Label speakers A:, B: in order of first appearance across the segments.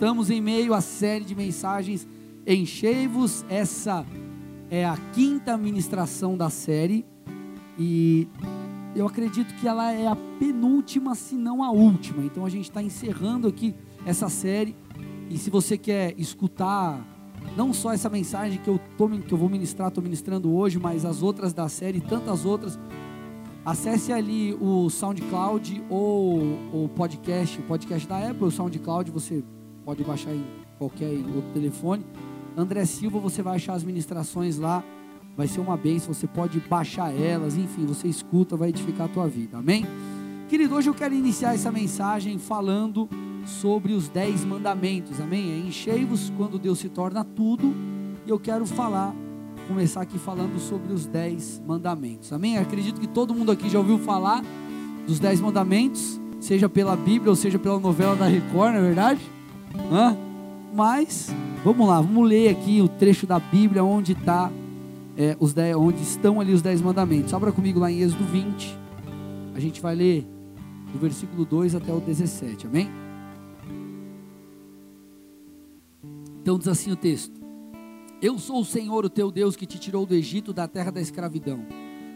A: estamos em meio à série de mensagens Enchei-vos. Essa é a quinta ministração da série e eu acredito que ela é a penúltima, se não a última. Então a gente está encerrando aqui essa série. E se você quer escutar não só essa mensagem que eu, tô, que eu vou ministrar, estou ministrando hoje, mas as outras da série e tantas outras, acesse ali o SoundCloud ou o podcast, o podcast da Apple, o SoundCloud, você pode baixar em qualquer outro telefone. André Silva, você vai achar as ministrações lá, vai ser uma bênção, você pode baixar elas, enfim, você escuta, vai edificar a tua vida, amém? Querido, hoje eu quero iniciar essa mensagem falando sobre os dez mandamentos, amém? É enchei-vos quando Deus se torna tudo, e eu quero falar, começar aqui falando sobre os dez mandamentos, amém? Eu acredito que todo mundo aqui já ouviu falar dos dez mandamentos, seja pela Bíblia ou seja pela novela da Record, não é verdade? Hã? Mas, vamos lá, vamos ler aqui o trecho da Bíblia onde, tá, é, os dez, onde estão ali os dez mandamentos. Abra comigo lá em Êxodo 20, a gente vai ler do versículo 2 até o 17, amém? Então diz assim o texto: Eu sou o Senhor, o teu Deus, que te tirou do Egito, da terra da escravidão.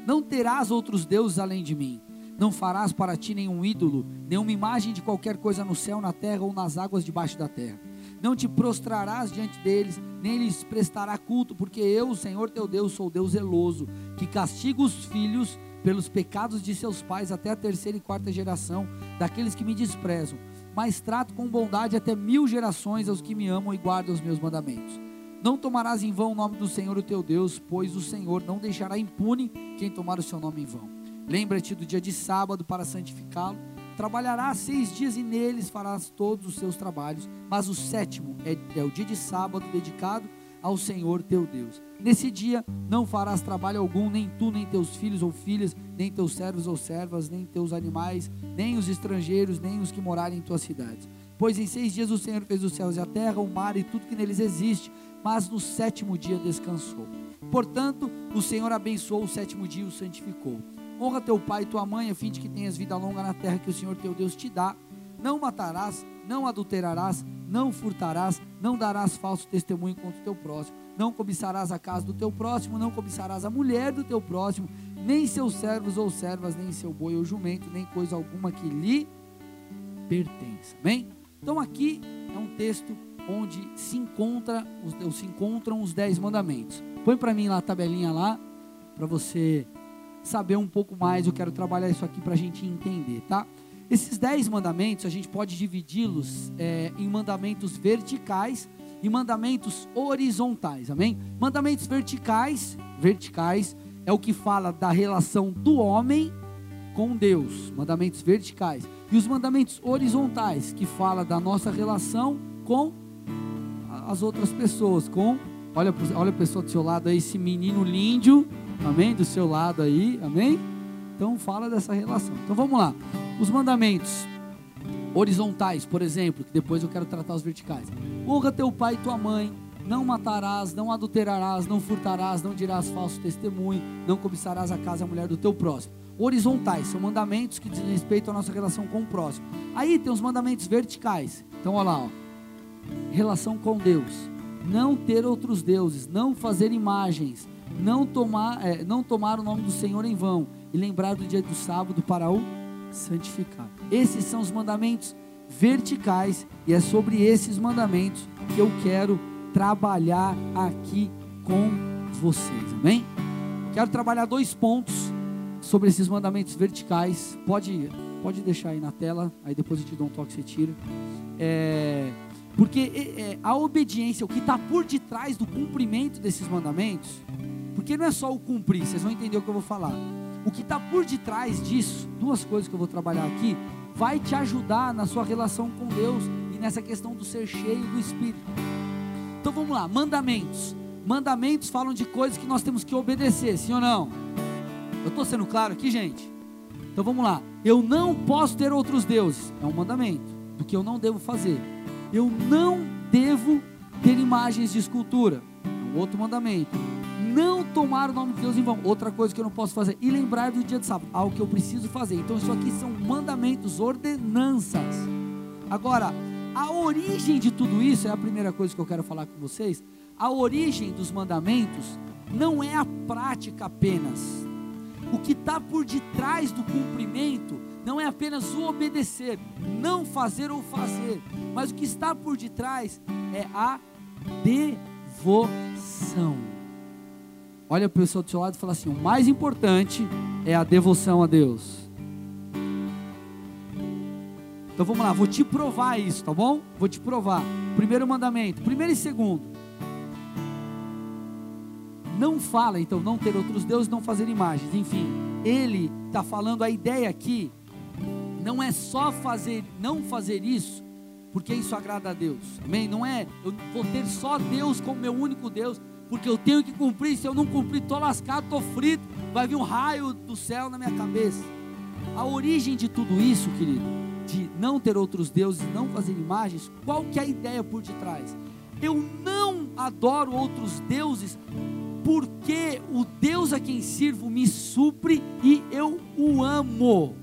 A: Não terás outros deuses além de mim. Não farás para ti nenhum ídolo, nenhuma imagem de qualquer coisa no céu, na terra ou nas águas debaixo da terra. Não te prostrarás diante deles, nem lhes prestará culto, porque eu, o Senhor teu Deus, sou Deus zeloso, que castiga os filhos pelos pecados de seus pais até a terceira e quarta geração daqueles que me desprezam, mas trato com bondade até mil gerações aos que me amam e guardam os meus mandamentos. Não tomarás em vão o nome do Senhor, o teu Deus, pois o Senhor não deixará impune quem tomar o seu nome em vão. Lembra-te do dia de sábado para santificá-lo. Trabalharás seis dias e neles farás todos os seus trabalhos, mas o sétimo é, é o dia de sábado dedicado ao Senhor teu Deus. Nesse dia não farás trabalho algum, nem tu, nem teus filhos ou filhas, nem teus servos ou servas, nem teus animais, nem os estrangeiros, nem os que morarem em tuas cidades. Pois em seis dias o Senhor fez os céus e a terra, o mar e tudo que neles existe, mas no sétimo dia descansou. Portanto, o Senhor abençoou o sétimo dia e o santificou. Honra teu pai e tua mãe, a fim de que tenhas vida longa na terra que o Senhor teu Deus te dá. Não matarás, não adulterarás, não furtarás, não darás falso testemunho contra o teu próximo, não cobiçarás a casa do teu próximo, não cobiçarás a mulher do teu próximo, nem seus servos ou servas, nem seu boi ou jumento, nem coisa alguma que lhe pertença. Amém? Então aqui é um texto onde se, encontra, se encontram os dez mandamentos. Põe para mim lá a tabelinha lá, para você saber um pouco mais. Eu quero trabalhar isso aqui para a gente entender, tá? Esses dez mandamentos a gente pode dividi-los é, em mandamentos verticais e mandamentos horizontais, amém? Mandamentos verticais, verticais é o que fala da relação do homem com Deus, mandamentos verticais. E os mandamentos horizontais, que fala da nossa relação com as outras pessoas, com olha, olha a pessoa do seu lado aí, esse menino lindo, amém? Do seu lado aí, amém? Então fala dessa relação. Então vamos lá. Os mandamentos horizontais, por exemplo, que depois eu quero tratar os verticais. Honra teu pai e tua mãe, não matarás, não adulterarás, não furtarás, não dirás falso testemunho, não cobiçarás a casa e a mulher do teu próximo. Horizontais são mandamentos que dizem respeito à nossa relação com o próximo. Aí tem os mandamentos verticais. Então olha lá, ó. relação com Deus, não ter outros deuses, não fazer imagens, não tomar, é, não tomar o nome do Senhor em vão e lembrar do dia do sábado para o santificar. Esses são os mandamentos verticais e é sobre esses mandamentos que eu quero trabalhar aqui com vocês, amém? Quero trabalhar dois pontos sobre esses mandamentos verticais. Pode, pode deixar aí na tela, aí depois eu te dou um toque, você tira. É, porque é, a obediência, o que está por detrás do cumprimento desses mandamentos, porque não é só o cumprir, vocês vão entender o que eu vou falar. O que está por detrás disso, duas coisas que eu vou trabalhar aqui, vai te ajudar na sua relação com Deus e nessa questão do ser cheio do Espírito. Então vamos lá, mandamentos. Mandamentos falam de coisas que nós temos que obedecer, sim ou não? Eu estou sendo claro aqui, gente? Então vamos lá. Eu não posso ter outros deuses, é um mandamento do que eu não devo fazer. Eu não devo ter imagens de escultura, é um outro mandamento não tomar o nome de Deus em vão, outra coisa que eu não posso fazer, e lembrar do dia de sábado, algo que eu preciso fazer. Então, isso aqui são mandamentos, ordenanças. Agora, A origem de tudo isso é a primeira coisa que eu quero falar com vocês. A origem dos mandamentos não é a prática apenas. O que está por detrás do cumprimento não é apenas o obedecer, não fazer ou fazer, mas o que está por detrás é a devoção. Olha para o pessoal do seu lado e fala assim: o mais importante é a devoção a Deus. Então vamos lá, vou te provar isso, tá bom? Vou te provar. Primeiro mandamento, primeiro e segundo. Não fala, então, não ter outros deuses, não fazer imagens. Enfim, ele está falando a ideia aqui. Não é só fazer, não fazer isso, porque isso agrada a Deus. Amém? Não é eu vou ter só Deus como meu único Deus, porque eu tenho que cumprir. Se eu não cumprir, estou lascado, estou frito. Vai vir um raio do céu na minha cabeça. A origem de tudo isso, querido, de não ter outros deuses, não fazer imagens, qual que é a ideia por detrás? Eu não adoro outros deuses porque o Deus a quem sirvo me supre e eu o amo.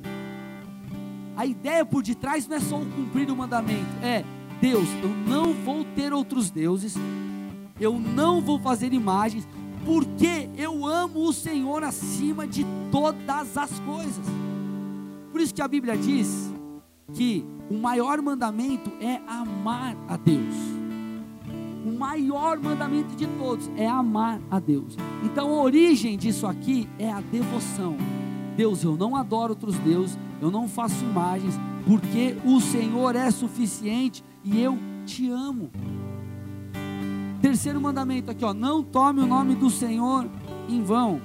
A: A ideia por detrás não é só o cumprir o mandamento, é Deus, eu não vou ter outros deuses, eu não vou fazer imagens, porque eu amo o Senhor acima de todas as coisas. Por isso que a Bíblia diz que o maior mandamento é amar a Deus o maior mandamento de todos é amar a Deus. Então a origem disso aqui é a devoção. Deus, eu não adoro outros deuses, eu não faço imagens, porque o Senhor é suficiente e eu te amo. Terceiro mandamento aqui, ó, não tome o nome do Senhor em vão.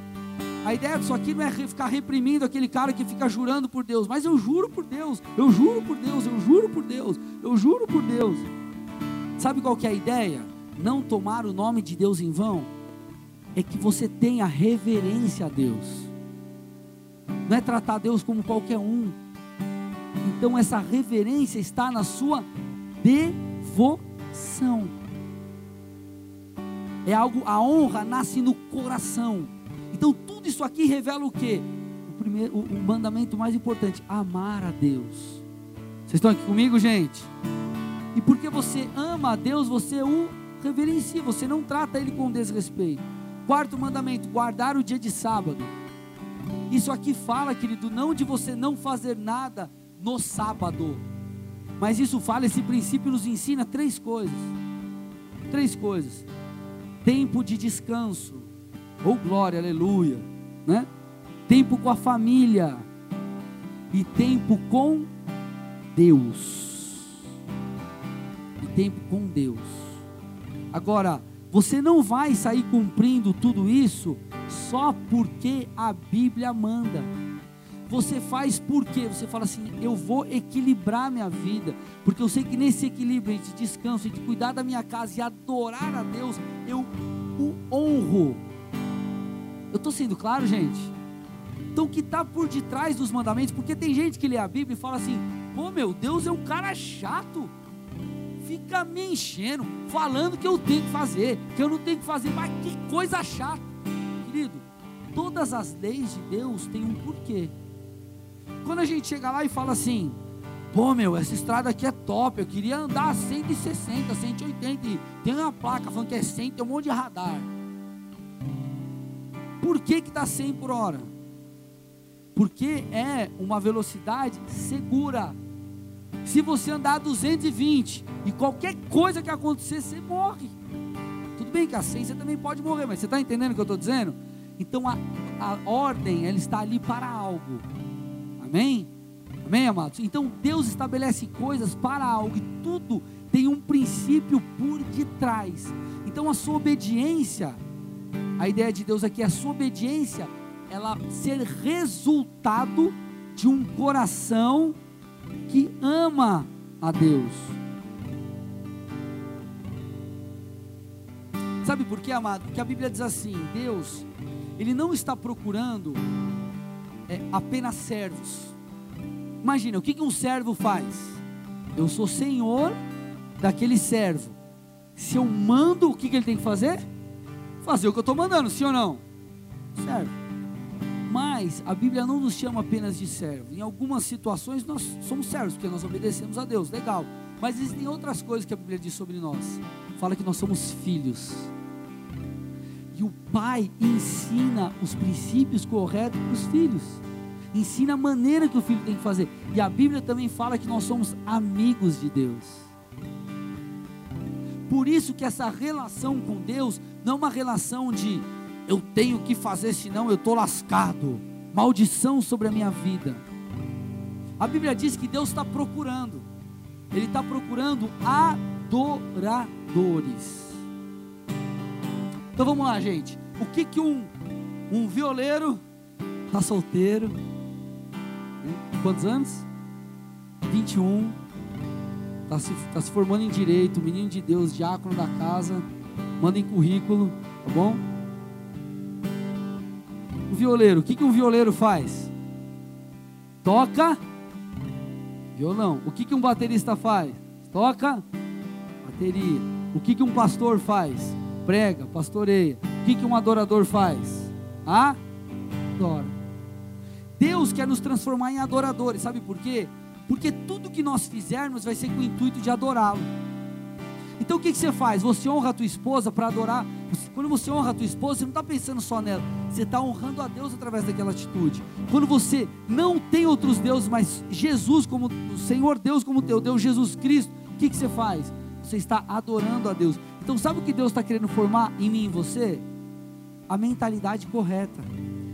A: A ideia disso aqui não é ficar reprimindo aquele cara que fica jurando por Deus, mas eu juro por Deus, eu juro por Deus, eu juro por Deus, eu juro por Deus. Sabe qual que é a ideia? Não tomar o nome de Deus em vão é que você tenha reverência a Deus. Não é tratar Deus como qualquer um. Então essa reverência está na sua devoção. É algo, a honra nasce no coração. Então tudo isso aqui revela o que? O primeiro, o, o mandamento mais importante, amar a Deus. Vocês estão aqui comigo, gente? E porque você ama a Deus, você o reverencia, você não trata ele com desrespeito. Quarto mandamento: guardar o dia de sábado. Isso aqui fala, querido, não de você não fazer nada no sábado, mas isso fala, esse princípio nos ensina três coisas. Três coisas: tempo de descanso, ou oh, glória, aleluia, né? Tempo com a família e tempo com Deus tempo com Deus. Agora, você não vai sair cumprindo tudo isso só porque a Bíblia manda. Você faz porque você fala assim: eu vou equilibrar minha vida, porque eu sei que nesse equilíbrio de descanso, de cuidar da minha casa e adorar a Deus, eu o honro. Eu estou sendo claro, gente? Então, o que está por detrás dos mandamentos? Porque tem gente que lê a Bíblia e fala assim: pô, meu Deus é um cara chato fica me enchendo, falando que eu tenho que fazer, que eu não tenho que fazer, mas que coisa chata. Querido, todas as leis de Deus têm um porquê. Quando a gente chega lá e fala assim, pô meu, essa estrada aqui é top, eu queria andar a 160, 180, e tem uma placa falando que é 100, tem um monte de radar. Por que que está 100 por hora? Porque é uma velocidade segura. Se você andar a 220 e qualquer coisa que acontecer, você morre. Tudo bem que a 100 você também pode morrer, mas você está entendendo o que eu estou dizendo? Então a, a ordem, ela está ali para algo. Amém? Amém, amados? Então Deus estabelece coisas para algo e tudo tem um princípio por detrás. Então a sua obediência, a ideia de Deus aqui é a sua obediência, ela ser resultado de um coração que ama a Deus. Sabe por quê, amado? Porque a Bíblia diz assim: Deus, Ele não está procurando é, apenas servos. Imagina, o que, que um servo faz? Eu sou senhor daquele servo. Se eu mando, o que, que ele tem que fazer? Fazer o que eu estou mandando, sim ou não? Servo. Mas a Bíblia não nos chama apenas de servo. Em algumas situações nós somos servos, porque nós obedecemos a Deus, legal. Mas existem outras coisas que a Bíblia diz sobre nós. Fala que nós somos filhos. E o pai ensina os princípios corretos para os filhos. Ensina a maneira que o filho tem que fazer. E a Bíblia também fala que nós somos amigos de Deus. Por isso que essa relação com Deus não é uma relação de eu tenho que fazer, senão eu estou lascado. Maldição sobre a minha vida. A Bíblia diz que Deus está procurando. Ele está procurando adoradores. Então vamos lá, gente. O que que um, um violeiro está solteiro? Quantos anos? 21. Está se, tá se formando em direito, menino de Deus, diácono da casa. Mandem currículo, tá bom? O violeiro, o que, que um violeiro faz? Toca violão. O que, que um baterista faz? Toca bateria. O que, que um pastor faz? Prega, pastoreia. O que, que um adorador faz? Adora. Deus quer nos transformar em adoradores, sabe por quê? Porque tudo que nós fizermos vai ser com o intuito de adorá-lo. Então o que, que você faz? Você honra a tua esposa para adorar. Quando você honra a tua esposa, você não está pensando só nela, você está honrando a Deus através daquela atitude. Quando você não tem outros deuses, mas Jesus como o Senhor Deus como teu Deus, Jesus Cristo, o que, que você faz? Você está adorando a Deus. Então sabe o que Deus está querendo formar em mim e você? A mentalidade correta.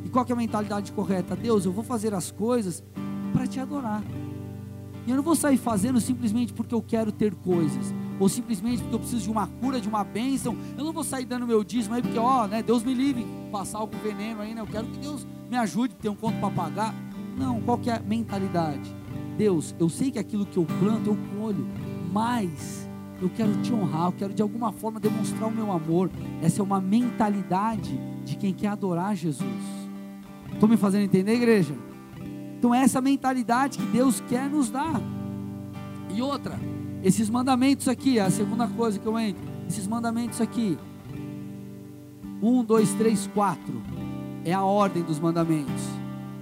A: E qual é a mentalidade correta? Deus, eu vou fazer as coisas para te adorar. E eu não vou sair fazendo simplesmente porque eu quero ter coisas ou simplesmente porque eu preciso de uma cura, de uma bênção, eu não vou sair dando meu dízimo aí, porque, ó, né, Deus me livre, passar algum veneno aí, né, eu quero que Deus me ajude, ter um conto para pagar. Não, qual que é a mentalidade? Deus, eu sei que aquilo que eu planto, eu colho, mas eu quero te honrar, eu quero de alguma forma demonstrar o meu amor. Essa é uma mentalidade de quem quer adorar Jesus. Estou me fazendo entender, igreja? Então, essa mentalidade que Deus quer nos dar. E outra, esses mandamentos aqui, a segunda coisa que eu entro, esses mandamentos aqui. Um, dois, três, quatro. É a ordem dos mandamentos.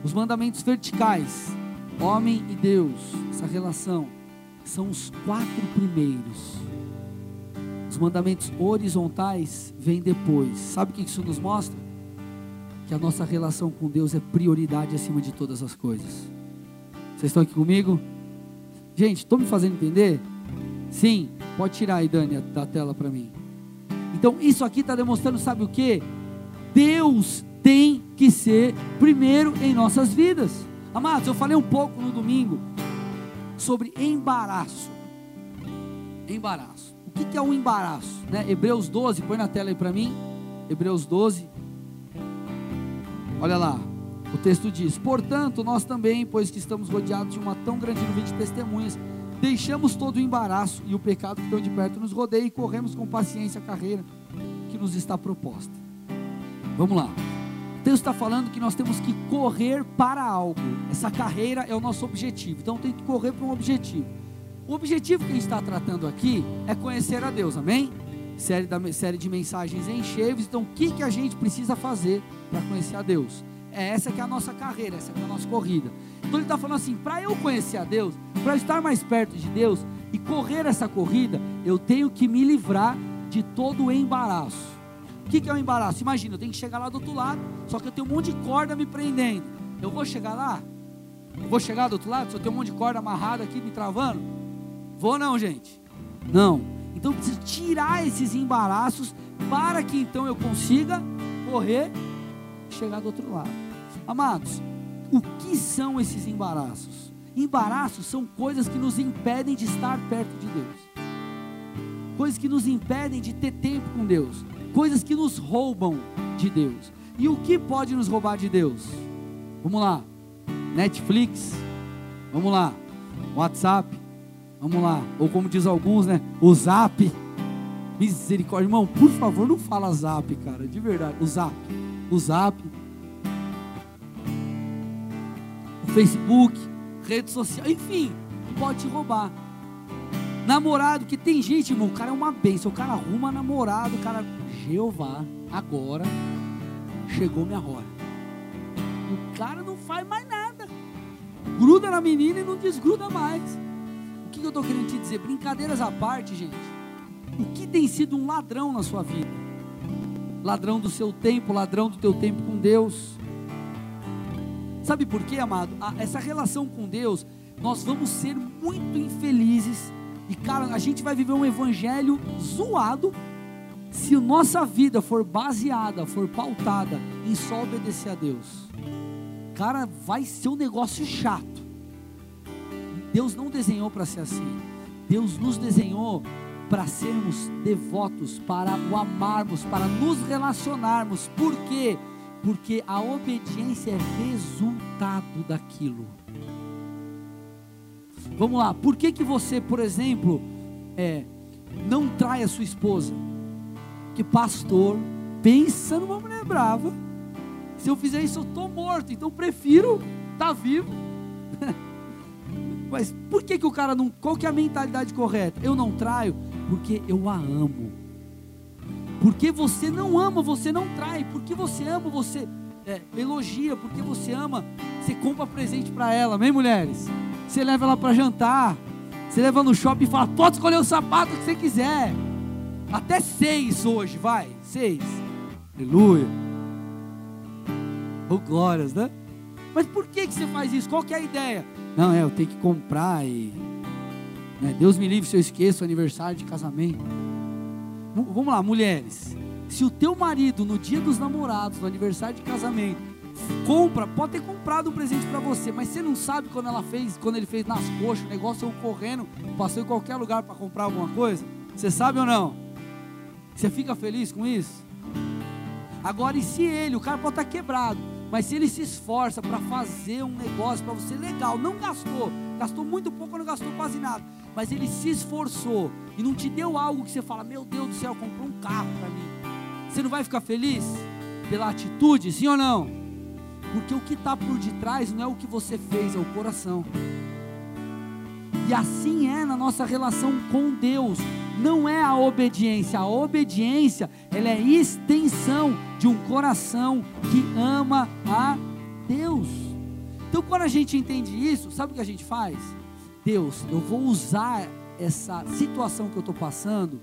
A: Os mandamentos verticais, homem e Deus, essa relação, são os quatro primeiros. Os mandamentos horizontais vêm depois. Sabe o que isso nos mostra? Que a nossa relação com Deus é prioridade acima de todas as coisas. Vocês estão aqui comigo? Gente, estou me fazendo entender? Sim, pode tirar aí, Dani, da tela para mim. Então, isso aqui está demonstrando, sabe o que? Deus tem que ser primeiro em nossas vidas. Amados, eu falei um pouco no domingo sobre embaraço. Embaraço. Que, que é um embaraço? Né? Hebreus 12, põe na tela aí para mim. Hebreus 12. Olha lá. O texto diz: Portanto, nós também, pois que estamos rodeados de uma tão grande nuvem de testemunhas, Deixamos todo o embaraço e o pecado que tão de perto nos rodeia e corremos com paciência a carreira que nos está proposta. Vamos lá. O texto está falando que nós temos que correr para algo. Essa carreira é o nosso objetivo. Então tem que correr para um objetivo. O objetivo que a gente está tratando aqui é conhecer a Deus, amém? Série, da, série de mensagens em Cheves. Então o que, que a gente precisa fazer para conhecer a Deus? É essa que é a nossa carreira, essa que é a nossa corrida. Então ele está falando assim: para eu conhecer a Deus, para estar mais perto de Deus e correr essa corrida, eu tenho que me livrar de todo o embaraço. O que, que é o embaraço? Imagina, eu tenho que chegar lá do outro lado, só que eu tenho um monte de corda me prendendo. Eu vou chegar lá? Eu vou chegar do outro lado? Se eu tenho um monte de corda amarrada aqui me travando? Vou não, gente. Não. Então preciso tirar esses embaraços para que então eu consiga correr e chegar do outro lado. Amados, o que são esses embaraços? Embaraços são coisas que nos impedem de estar perto de Deus, coisas que nos impedem de ter tempo com Deus, coisas que nos roubam de Deus. E o que pode nos roubar de Deus? Vamos lá, Netflix, vamos lá, WhatsApp, vamos lá, ou como diz alguns, né, o Zap. Misericórdia, irmão, por favor, não fala Zap, cara, de verdade, o Zap, o Zap Facebook, rede social, enfim, pode te roubar. Namorado, que tem gente, irmão, o cara é uma bênção, o cara arruma namorado, o cara, Jeová, agora chegou minha hora. O cara não faz mais nada. Gruda na menina e não desgruda mais. O que eu estou querendo te dizer? Brincadeiras à parte, gente. O que tem sido um ladrão na sua vida? Ladrão do seu tempo, ladrão do teu tempo com Deus. Sabe por quê, amado? essa relação com Deus, nós vamos ser muito infelizes. E, cara, a gente vai viver um evangelho zoado se a nossa vida for baseada, for pautada em só obedecer a Deus. Cara, vai ser um negócio chato. Deus não desenhou para ser assim. Deus nos desenhou para sermos devotos, para o amarmos, para nos relacionarmos. Por quê? Porque a obediência é resultado daquilo. Vamos lá, por que que você, por exemplo, é, não trai a sua esposa? Que pastor pensa numa mulher brava. Se eu fizer isso, eu estou morto, então prefiro estar tá vivo. Mas por que, que o cara não. Qual que é a mentalidade correta? Eu não traio porque eu a amo. Porque você não ama, você não trai. Porque você ama, você é, elogia. Porque você ama, você compra presente para ela, amém, mulheres? Você leva ela para jantar. Você leva no shopping e fala: pode escolher o sapato que você quiser. Até seis hoje, vai. Seis. Aleluia. Oh, glórias, né? Mas por que, que você faz isso? Qual que é a ideia? Não, é, eu tenho que comprar e. Né, Deus me livre se eu esqueço o aniversário de casamento. Vamos lá, mulheres. Se o teu marido, no dia dos namorados, no aniversário de casamento, compra, pode ter comprado um presente para você, mas você não sabe quando ela fez, quando ele fez nas coxas, o negócio eu correndo, passou em qualquer lugar para comprar alguma coisa? Você sabe ou não? Você fica feliz com isso? Agora, e se ele, o cara pode estar quebrado, mas se ele se esforça para fazer um negócio para você legal, não gastou, gastou muito pouco, não gastou quase nada, mas ele se esforçou e não te deu algo que você fala: Meu Deus do céu, comprou um carro para mim. Você não vai ficar feliz pela atitude, sim ou não? Porque o que está por detrás não é o que você fez, é o coração. E assim é na nossa relação com Deus. Não é a obediência. A obediência, ela é extensão de um coração que ama a Deus. Então, quando a gente entende isso, sabe o que a gente faz? Deus, eu vou usar essa situação que eu estou passando,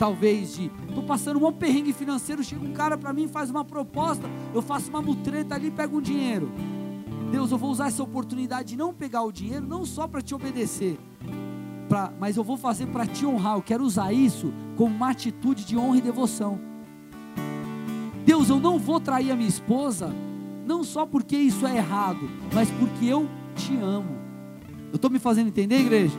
A: talvez de, estou passando um perrengue financeiro, chega um cara para mim, faz uma proposta, eu faço uma mutreta ali pego um dinheiro. Deus, eu vou usar essa oportunidade de não pegar o dinheiro, não só para te obedecer, pra, mas eu vou fazer para te honrar. Eu quero usar isso como uma atitude de honra e devoção. Deus, eu não vou trair a minha esposa, não só porque isso é errado, mas porque eu te amo. Eu estou me fazendo entender, igreja?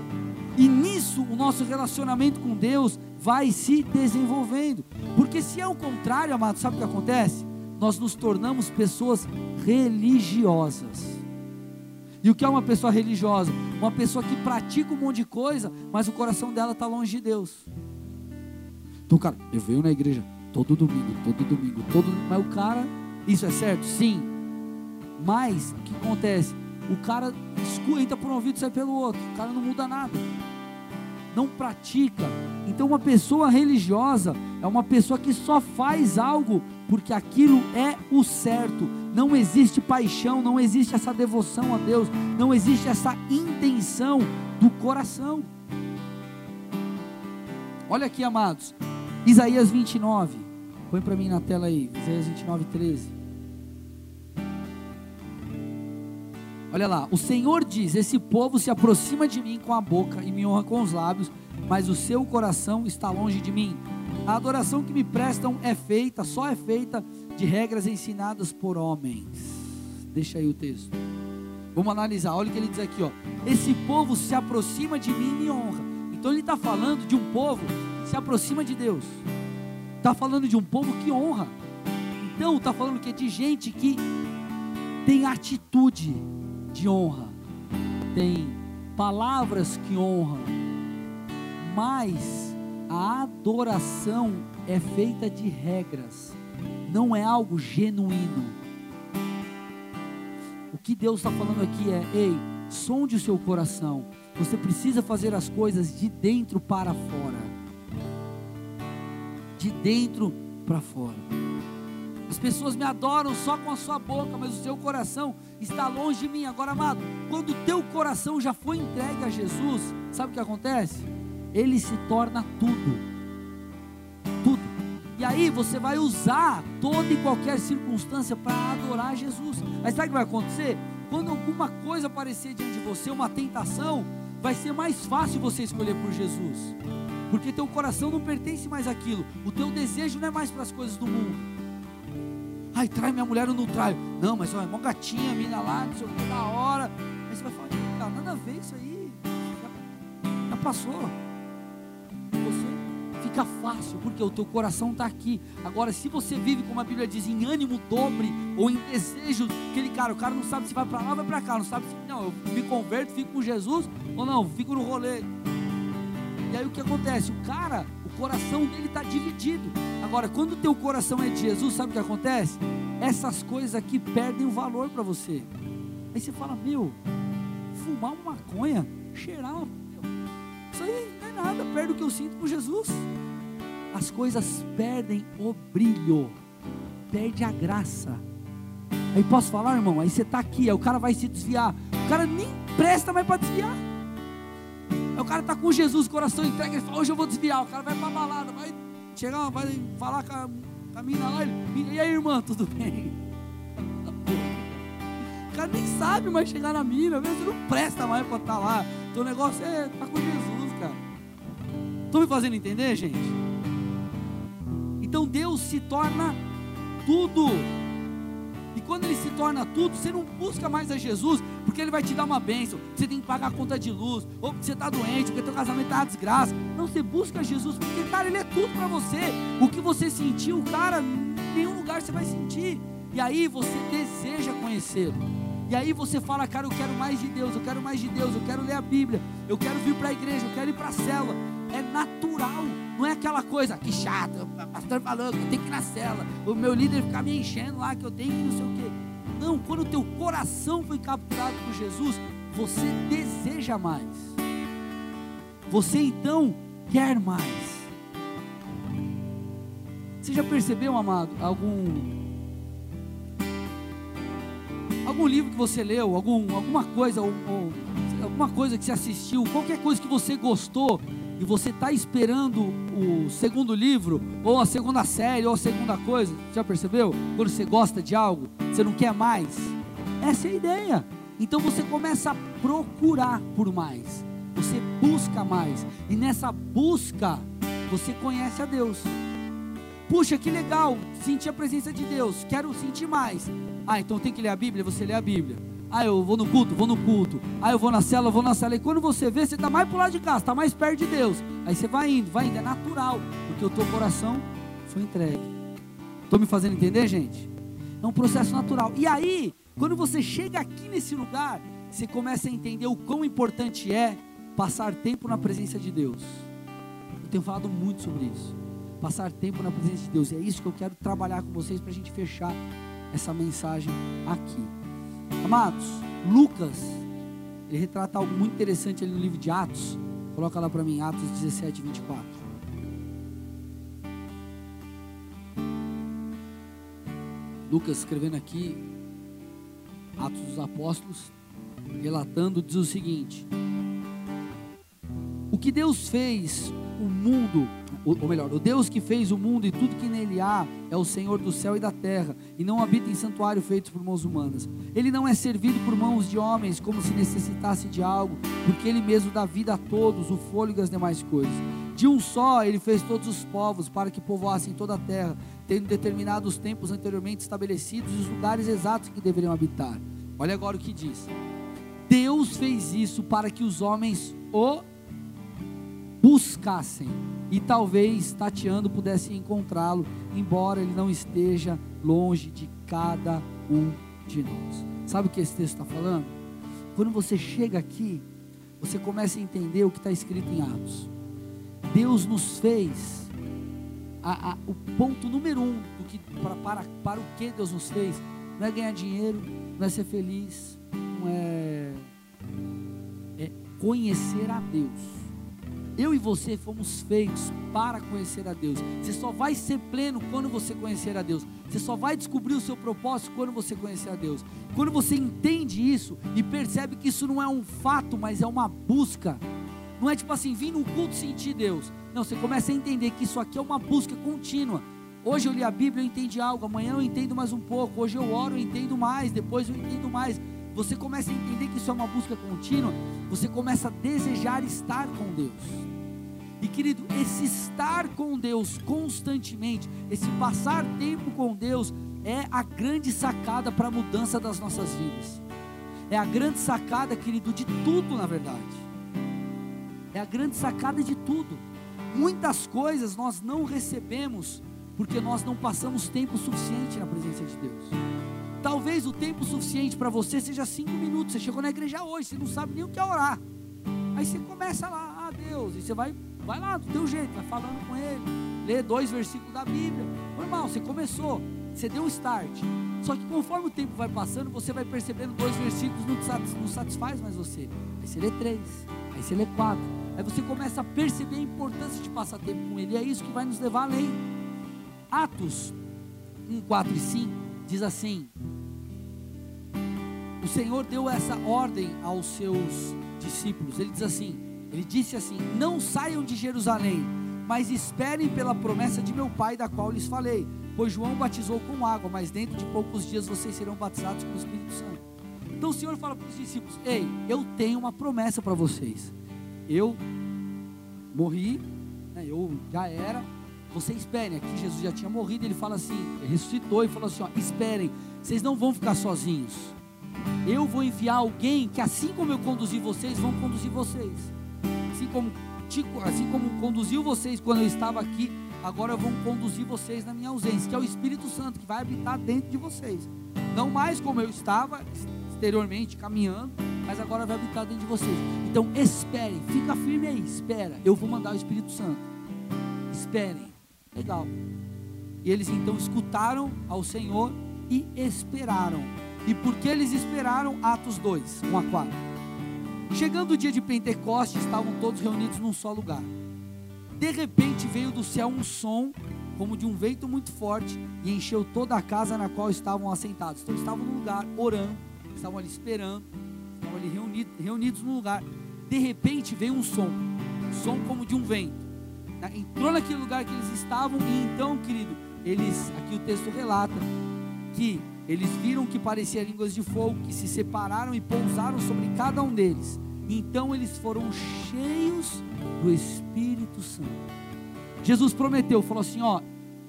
A: E nisso o nosso relacionamento com Deus vai se desenvolvendo. Porque se é o contrário, amado, sabe o que acontece? nós nos tornamos pessoas religiosas. E o que é uma pessoa religiosa? Uma pessoa que pratica um monte de coisa, mas o coração dela está longe de Deus. Então, cara, eu venho na igreja todo domingo, todo domingo, todo Mas o cara, isso é certo? Sim. Mas, o que acontece? O cara entra por um ouvido e sai pelo outro. O cara não muda nada. Não pratica. Então, uma pessoa religiosa é uma pessoa que só faz algo porque aquilo é o certo. Não existe paixão, não existe essa devoção a Deus, não existe essa intenção do coração. Olha aqui, amados, Isaías 29, põe para mim na tela aí, Isaías 29, 13. Olha lá, o Senhor diz: Esse povo se aproxima de mim com a boca e me honra com os lábios, mas o seu coração está longe de mim. A adoração que me prestam é feita, só é feita de regras ensinadas por homens. Deixa aí o texto. Vamos analisar. Olha o que ele diz aqui, ó. Esse povo se aproxima de mim e me honra. Então ele está falando de um povo se aproxima de Deus. Está falando de um povo que honra. Então está falando que é de gente que tem atitude de honra, tem palavras que honram, mas a adoração é feita de regras, não é algo genuíno. O que Deus está falando aqui é: ei, sonde o seu coração. Você precisa fazer as coisas de dentro para fora. De dentro para fora. As pessoas me adoram só com a sua boca, mas o seu coração está longe de mim. Agora, amado, quando o teu coração já foi entregue a Jesus, sabe o que acontece? Ele se torna tudo. Tudo. E aí você vai usar toda e qualquer circunstância para adorar Jesus. Mas sabe o que vai acontecer? Quando alguma coisa aparecer diante de você, uma tentação, vai ser mais fácil você escolher por Jesus. Porque teu coração não pertence mais àquilo. O teu desejo não é mais para as coisas do mundo. Ai, trai minha mulher ou não trai? Não, mas olha, uma gatinha, mina lá, não sei o que, da hora. Aí você vai falar, cara, nada a ver isso aí. Já, já passou fica fácil, porque o teu coração está aqui. Agora, se você vive, como a Bíblia diz, em ânimo dobre, ou em desejo, aquele cara, o cara não sabe se vai para lá ou vai para cá, não sabe se, não, eu me converto, fico com Jesus, ou não, fico no rolê. E aí o que acontece? O cara, o coração dele está dividido. Agora, quando o teu coração é de Jesus, sabe o que acontece? Essas coisas aqui perdem o valor para você. Aí você fala, meu, fumar uma maconha, cheirar uma. Isso aí não é nada, perde o que eu sinto com Jesus as coisas perdem o brilho, perde a graça. Aí posso falar, irmão? Aí você está aqui, aí o cara vai se desviar. O cara nem presta mais para desviar. O cara está com Jesus, coração entregue, ele fala, hoje eu vou desviar. O cara vai para balada, vai chegar, vai falar com a, com a mina lá. Ele, e aí, irmã, tudo bem? O cara nem sabe mais chegar na mina, mesmo não presta mais para estar tá lá. O negócio é tá com Jesus, cara. Estão me fazendo entender, gente? Então Deus se torna tudo. E quando Ele se torna tudo, você não busca mais a Jesus, porque Ele vai te dar uma bênção. Você tem que pagar a conta de luz, ou porque você está doente, porque teu casamento está desgraça. Não, você busca Jesus, porque, cara, Ele é tudo para você. O que você sentiu, cara, em nenhum lugar você vai sentir. E aí você deseja conhecê-lo. E aí você fala, cara, eu quero mais de Deus, eu quero mais de Deus, eu quero ler a Bíblia, eu quero vir para a igreja, eu quero ir para a célula. É natural. Não é aquela coisa, que chato, o pastor falou que eu tenho que ir na cela, o meu líder ficar me enchendo lá, que eu tenho que não sei o quê. Não, quando o teu coração foi capturado por Jesus, você deseja mais. Você então quer mais. Você já percebeu, amado, algum algum livro que você leu, algum, alguma coisa, ou, ou, alguma coisa que você assistiu, qualquer coisa que você gostou e você está esperando o segundo livro, ou a segunda série, ou a segunda coisa, já percebeu? Quando você gosta de algo, você não quer mais. Essa é a ideia. Então você começa a procurar por mais, você busca mais, e nessa busca você conhece a Deus. Puxa, que legal, sentir a presença de Deus, quero sentir mais. Ah, então tem que ler a Bíblia, você lê a Bíblia. Ah, eu vou no culto, vou no culto. Ah, eu vou na cela, vou na cela. E quando você vê, você está mais para o lado de casa, está mais perto de Deus. Aí você vai indo, vai indo, é natural, porque o teu coração foi entregue. Estou me fazendo entender, gente? É um processo natural. E aí, quando você chega aqui nesse lugar, você começa a entender o quão importante é passar tempo na presença de Deus. Eu tenho falado muito sobre isso. Passar tempo na presença de Deus. E é isso que eu quero trabalhar com vocês para a gente fechar essa mensagem aqui. Amados, Lucas, ele retrata algo muito interessante ali no livro de Atos. Coloca lá para mim, Atos 17, 24. Lucas escrevendo aqui, Atos dos Apóstolos, relatando, diz o seguinte: O que Deus fez, o mundo ou melhor, o Deus que fez o mundo e tudo que nele há é o Senhor do céu e da terra, e não habita em santuário feito por mãos humanas. Ele não é servido por mãos de homens como se necessitasse de algo, porque ele mesmo dá vida a todos, o fôlego e as demais coisas. De um só ele fez todos os povos para que povoassem toda a terra, tendo determinado os tempos anteriormente estabelecidos e os lugares exatos que deveriam habitar. Olha agora o que diz. Deus fez isso para que os homens o buscassem e talvez tateando pudesse encontrá-lo, embora ele não esteja longe de cada um de nós. Sabe o que esse texto está falando? Quando você chega aqui, você começa a entender o que está escrito em Atos. Deus nos fez a, a, o ponto número um do que, para, para, para o que Deus nos fez não é ganhar dinheiro, não é ser feliz, não é, é conhecer a Deus Eu e você fomos feitos para conhecer a Deus. Você só vai ser pleno quando você conhecer a Deus. Você só vai descobrir o seu propósito quando você conhecer a Deus. Quando você entende isso e percebe que isso não é um fato, mas é uma busca. Não é tipo assim, vim no culto sentir Deus. Não, você começa a entender que isso aqui é uma busca contínua. Hoje eu li a Bíblia, eu entendi algo. Amanhã eu entendo mais um pouco. Hoje eu oro, eu entendo mais. Depois eu entendo mais. Você começa a entender que isso é uma busca contínua você começa a desejar estar com Deus. E querido, esse estar com Deus constantemente, esse passar tempo com Deus, é a grande sacada para a mudança das nossas vidas. É a grande sacada, querido, de tudo, na verdade. É a grande sacada de tudo. Muitas coisas nós não recebemos porque nós não passamos tempo suficiente na presença de Deus. Talvez o tempo suficiente para você seja cinco minutos. Você chegou na igreja hoje, você não sabe nem o que é orar. Aí você começa lá, ah Deus, e você vai, vai lá do teu jeito, vai falando com Ele, lê dois versículos da Bíblia. Normal, você começou, você deu um start. Só que conforme o tempo vai passando, você vai percebendo dois versículos não, satisfaz mais você. Aí você lê três, aí você lê quatro. Aí você começa a perceber a importância de passar tempo com Ele. E é isso que vai nos levar além. Atos 1, 4 e 5 diz assim: o Senhor deu essa ordem aos seus discípulos. Ele diz assim: Ele disse assim: Não saiam de Jerusalém, mas esperem pela promessa de meu Pai, da qual lhes falei. Pois João batizou com água, mas dentro de poucos dias vocês serão batizados com o Espírito Santo. Então o Senhor fala para os discípulos: Ei, eu tenho uma promessa para vocês. Eu morri, né, eu já era. Vocês esperem. Aqui Jesus já tinha morrido. Ele fala assim: ressuscitou e falou assim: ó, Esperem, vocês não vão ficar sozinhos eu vou enviar alguém que assim como eu conduzi vocês, vão conduzir vocês. Assim como, assim como conduziu vocês quando eu estava aqui, agora vão conduzir vocês na minha ausência, que é o Espírito Santo que vai habitar dentro de vocês. Não mais como eu estava exteriormente caminhando, mas agora vai habitar dentro de vocês. Então esperem, fica firme aí, espera. Eu vou mandar o Espírito Santo. Esperem. Legal. E eles então escutaram ao Senhor e esperaram. E porque eles esperaram, Atos 2, 1 a 4. Chegando o dia de Pentecostes, estavam todos reunidos num só lugar. De repente veio do céu um som, como de um vento muito forte, e encheu toda a casa na qual estavam assentados. Então estavam no lugar orando, estavam ali esperando, estavam ali reunidos, reunidos no lugar. De repente veio um som, um som como de um vento. Entrou naquele lugar que eles estavam, e então, querido, eles, aqui o texto relata, que eles viram que parecia línguas de fogo que se separaram e pousaram sobre cada um deles. Então eles foram cheios do Espírito Santo. Jesus prometeu, falou assim: Ó,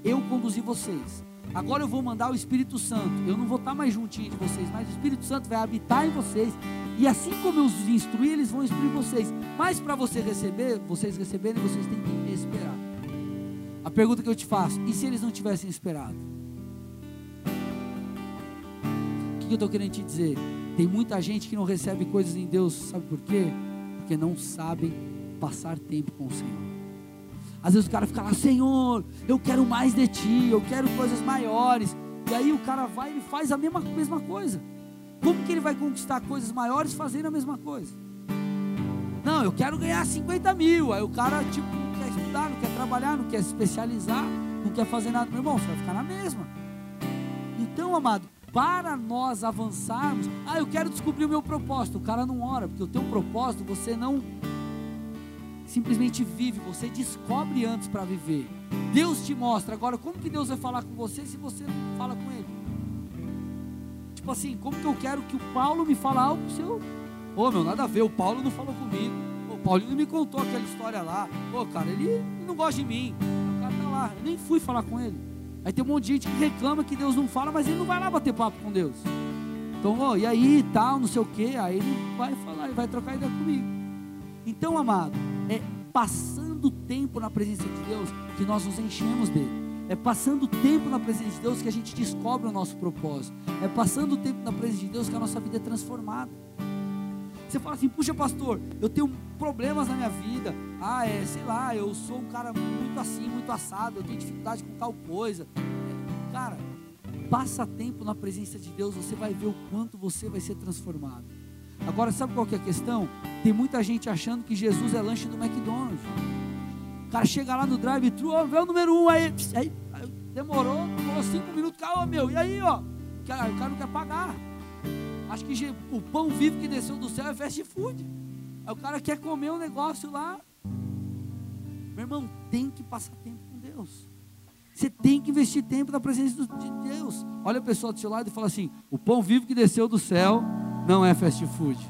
A: eu conduzi vocês. Agora eu vou mandar o Espírito Santo. Eu não vou estar mais juntinho de vocês, mas o Espírito Santo vai habitar em vocês. E assim como eu os instruí, eles vão instruir vocês. Mas para você receber, vocês receberem, vocês têm que esperar. A pergunta que eu te faço: e se eles não tivessem esperado? Que eu estou querendo te dizer? Tem muita gente que não recebe coisas em Deus, sabe por quê? Porque não sabem passar tempo com o Senhor. Às vezes o cara fica lá, Senhor, eu quero mais de Ti, eu quero coisas maiores. E aí o cara vai e faz a mesma, mesma coisa. Como que ele vai conquistar coisas maiores fazendo a mesma coisa? Não, eu quero ganhar 50 mil. Aí o cara, tipo, não quer estudar, não quer trabalhar, não quer se especializar, não quer fazer nada. Meu irmão, você vai ficar na mesma. Então, amado, para nós avançarmos, ah, eu quero descobrir o meu propósito. O cara não ora, porque o teu propósito você não simplesmente vive, você descobre antes para viver. Deus te mostra. Agora, como que Deus vai falar com você se você não fala com Ele? Tipo assim, como que eu quero que o Paulo me fale algo se eu. Ô, oh, meu, nada a ver, o Paulo não falou comigo. O Paulo não me contou aquela história lá. Ô, oh, cara, ele, ele não gosta de mim. O cara tá lá, eu nem fui falar com ele. Aí tem um monte de gente que reclama que Deus não fala, mas ele não vai lá bater papo com Deus. Então, ó, e aí, tal, não sei o que, aí ele vai falar, ele vai trocar ideia comigo. Então, amado, é passando tempo na presença de Deus que nós nos enchemos dele. É passando tempo na presença de Deus que a gente descobre o nosso propósito. É passando tempo na presença de Deus que a nossa vida é transformada. Você fala assim, puxa pastor, eu tenho problemas na minha vida. Ah, é, sei lá, eu sou um cara muito assim, muito assado, eu tenho dificuldade com tal coisa. Cara, passa tempo na presença de Deus, você vai ver o quanto você vai ser transformado. Agora, sabe qual que é a questão? Tem muita gente achando que Jesus é lanche do McDonald's. O cara chega lá no drive-thru, ó, vê o número um aí, aí, aí demorou, demorou cinco minutos, calma meu, e aí, ó, o cara não quer pagar. Acho que o pão vivo que desceu do céu é fast food. Aí o cara quer comer um negócio lá. Meu irmão, tem que passar tempo com Deus. Você tem que investir tempo na presença de Deus. Olha a pessoa do seu lado e fala assim: o pão vivo que desceu do céu não é fast food.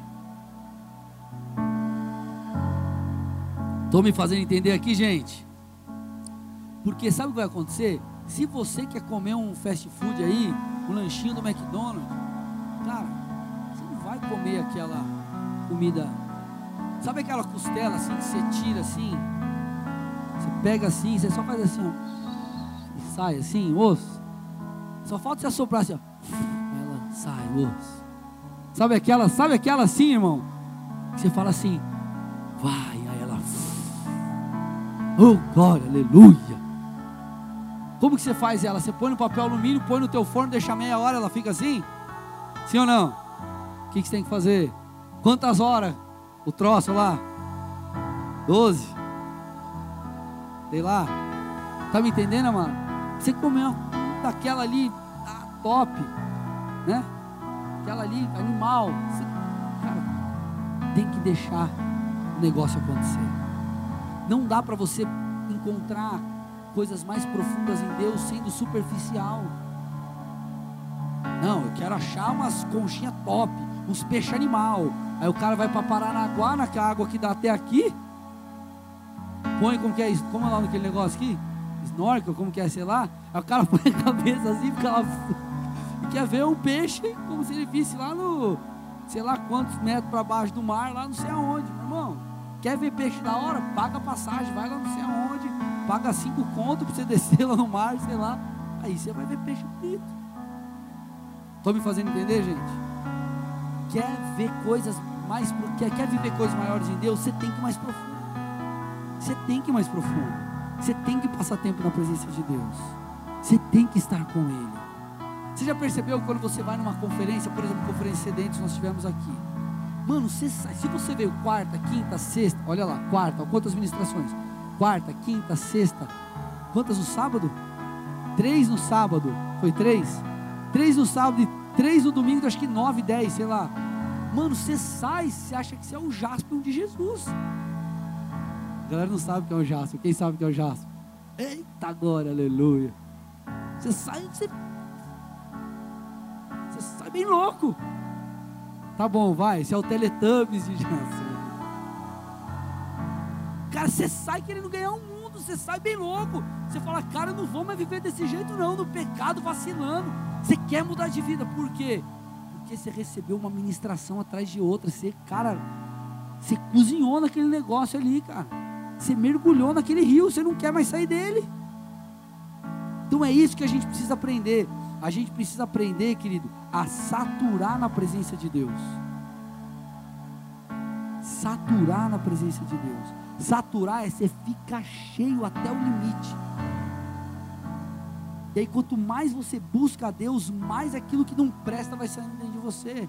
A: Estou me fazendo entender aqui, gente? Porque sabe o que vai acontecer? Se você quer comer um fast food aí, um lanchinho do McDonald's, cara, comer aquela comida. Sabe aquela costela assim que você tira assim? Você pega assim, você só faz assim, ó. E sai assim, osso. Só falta você assoprar assim, ó. Ela sai, osso. Sabe aquela, sabe aquela assim, irmão? Que você fala assim, vai, aí ela. Oh, glória, aleluia. Como que você faz ela? Você põe no papel alumínio, põe no teu forno, deixa meia hora, ela fica assim? Sim ou não? O que, que você tem que fazer? Quantas horas? O troço lá? Doze? Sei lá. Tá me entendendo, mano? Você comeu daquela ali, tá top, né? aquela ali, animal. Você, cara, tem que deixar o negócio acontecer. Não dá para você encontrar coisas mais profundas em Deus sendo superficial. Não, eu quero achar umas conchinhas top, uns peixes animal. Aí o cara vai para Paranaguá, na água que dá até aqui. Põe como que é isso? Como é lá naquele negócio aqui? Snorkel, como que é, sei lá. Aí o cara põe a cabeça assim, fica lá quer ver um peixe como se ele visse lá no, sei lá quantos metros para baixo do mar, lá não sei aonde, meu irmão. Quer ver peixe da hora? Paga passagem, vai lá não sei aonde, paga cinco contos para você descer lá no mar, sei lá. Aí você vai ver peixe bonito. Estou me fazendo entender, gente? Quer ver coisas mais, quer, quer viver coisas maiores em Deus? Você tem que ir mais profundo. Você tem que ir mais profundo. Você tem que passar tempo na presença de Deus. Você tem que estar com Ele. Você já percebeu quando você vai numa conferência, por exemplo, conferência sedentes nós tivemos aqui. Mano, você sai, se você veio quarta, quinta, sexta, olha lá, quarta, quantas ministrações? Quarta, quinta, sexta, quantas no sábado? Três no sábado, foi três? Três no sábado e três no domingo, acho que nove, dez, sei lá. Mano, você sai, você acha que você é o Jaspion de Jesus. A galera não sabe o que é o Jaspion, quem sabe o que é o Jaspion? Eita glória, aleluia. Você sai, você bem louco. Tá bom, vai. Esse é o Teletubbies de Jansen. Cara, você sai querendo ganhar um mundo. Você sai bem louco. Você fala, cara, eu não vou mais viver desse jeito, não. No pecado, vacilando. Você quer mudar de vida. Por quê? Porque você recebeu uma ministração atrás de outra. Você, cara, você cozinhou naquele negócio ali, cara. Você mergulhou naquele rio. Você não quer mais sair dele. Então é isso que a gente precisa aprender. A gente precisa aprender, querido, a saturar na presença de Deus. Saturar na presença de Deus. Saturar é você ficar cheio até o limite. E aí, quanto mais você busca a Deus, mais aquilo que não presta vai saindo dentro de você.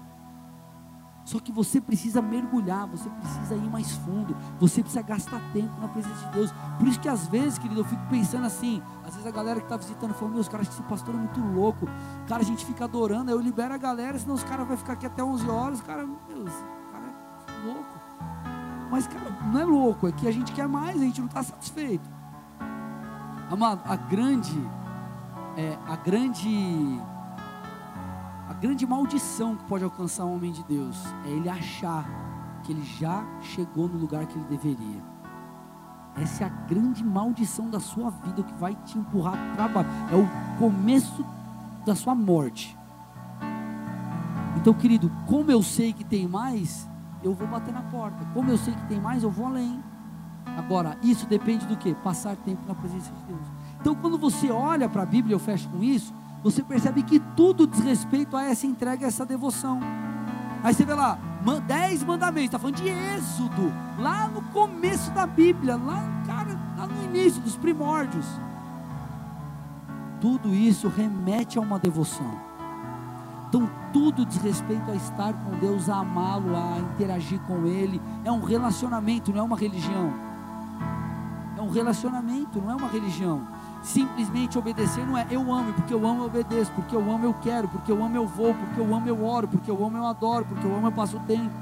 A: Só que você precisa mergulhar, você precisa ir mais fundo, você precisa gastar tempo na presença de Deus. Por isso que às vezes, querido, eu fico pensando assim, às vezes a galera que está visitando fala, meu, os caras esse pastor é muito louco. Cara, a gente fica adorando, eu libero a galera, senão os caras vão ficar aqui até 11 horas. Cara, meu, esse cara é louco. Mas, cara, não é louco, é que a gente quer mais, a gente não está satisfeito. Amado, a grande, é, a grande a grande maldição que pode alcançar um homem de Deus é ele achar que ele já chegou no lugar que ele deveria. Essa é a grande maldição da sua vida, que vai te empurrar para baixo. É o começo da sua morte. Então, querido, como eu sei que tem mais, eu vou bater na porta. Como eu sei que tem mais, eu vou além. Agora, isso depende do que? Passar tempo na presença de Deus. Então, quando você olha para a Bíblia, eu fecho com isso você percebe que tudo diz respeito a essa entrega, a essa devoção. Aí você vê lá, dez mandamentos, está falando de Êxodo, lá no começo da Bíblia, lá, cara, lá no início dos primórdios. Tudo isso remete a uma devoção. Então tudo diz respeito a estar com Deus, a amá-lo, a interagir com Ele. É um relacionamento, não é uma religião. É um relacionamento, não é uma religião. Simplesmente obedecer não é eu amo, porque eu amo eu obedeço, porque eu amo eu quero, porque eu amo eu vou, porque eu amo eu oro, porque eu amo eu adoro, porque eu amo eu passo o tempo.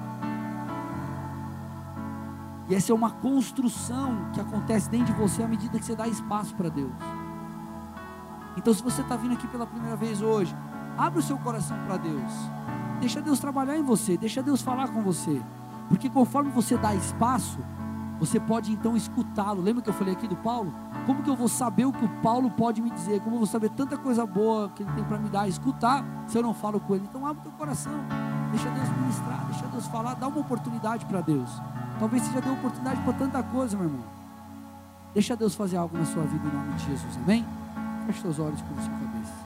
A: E essa é uma construção que acontece dentro de você à medida que você dá espaço para Deus. Então, se você está vindo aqui pela primeira vez hoje, abre o seu coração para Deus. Deixa Deus trabalhar em você, deixa Deus falar com você. Porque conforme você dá espaço, você pode então escutá-lo. Lembra que eu falei aqui do Paulo? Como que eu vou saber o que o Paulo pode me dizer? Como eu vou saber tanta coisa boa que ele tem para me dar? Escutar se eu não falo com ele. Então abre o teu coração, deixa Deus ministrar, deixa Deus falar, dá uma oportunidade para Deus. Talvez você já deu oportunidade para tanta coisa, meu irmão. Deixa Deus fazer algo na sua vida em nome de Jesus, amém? Feche seus olhos com a sua cabeça.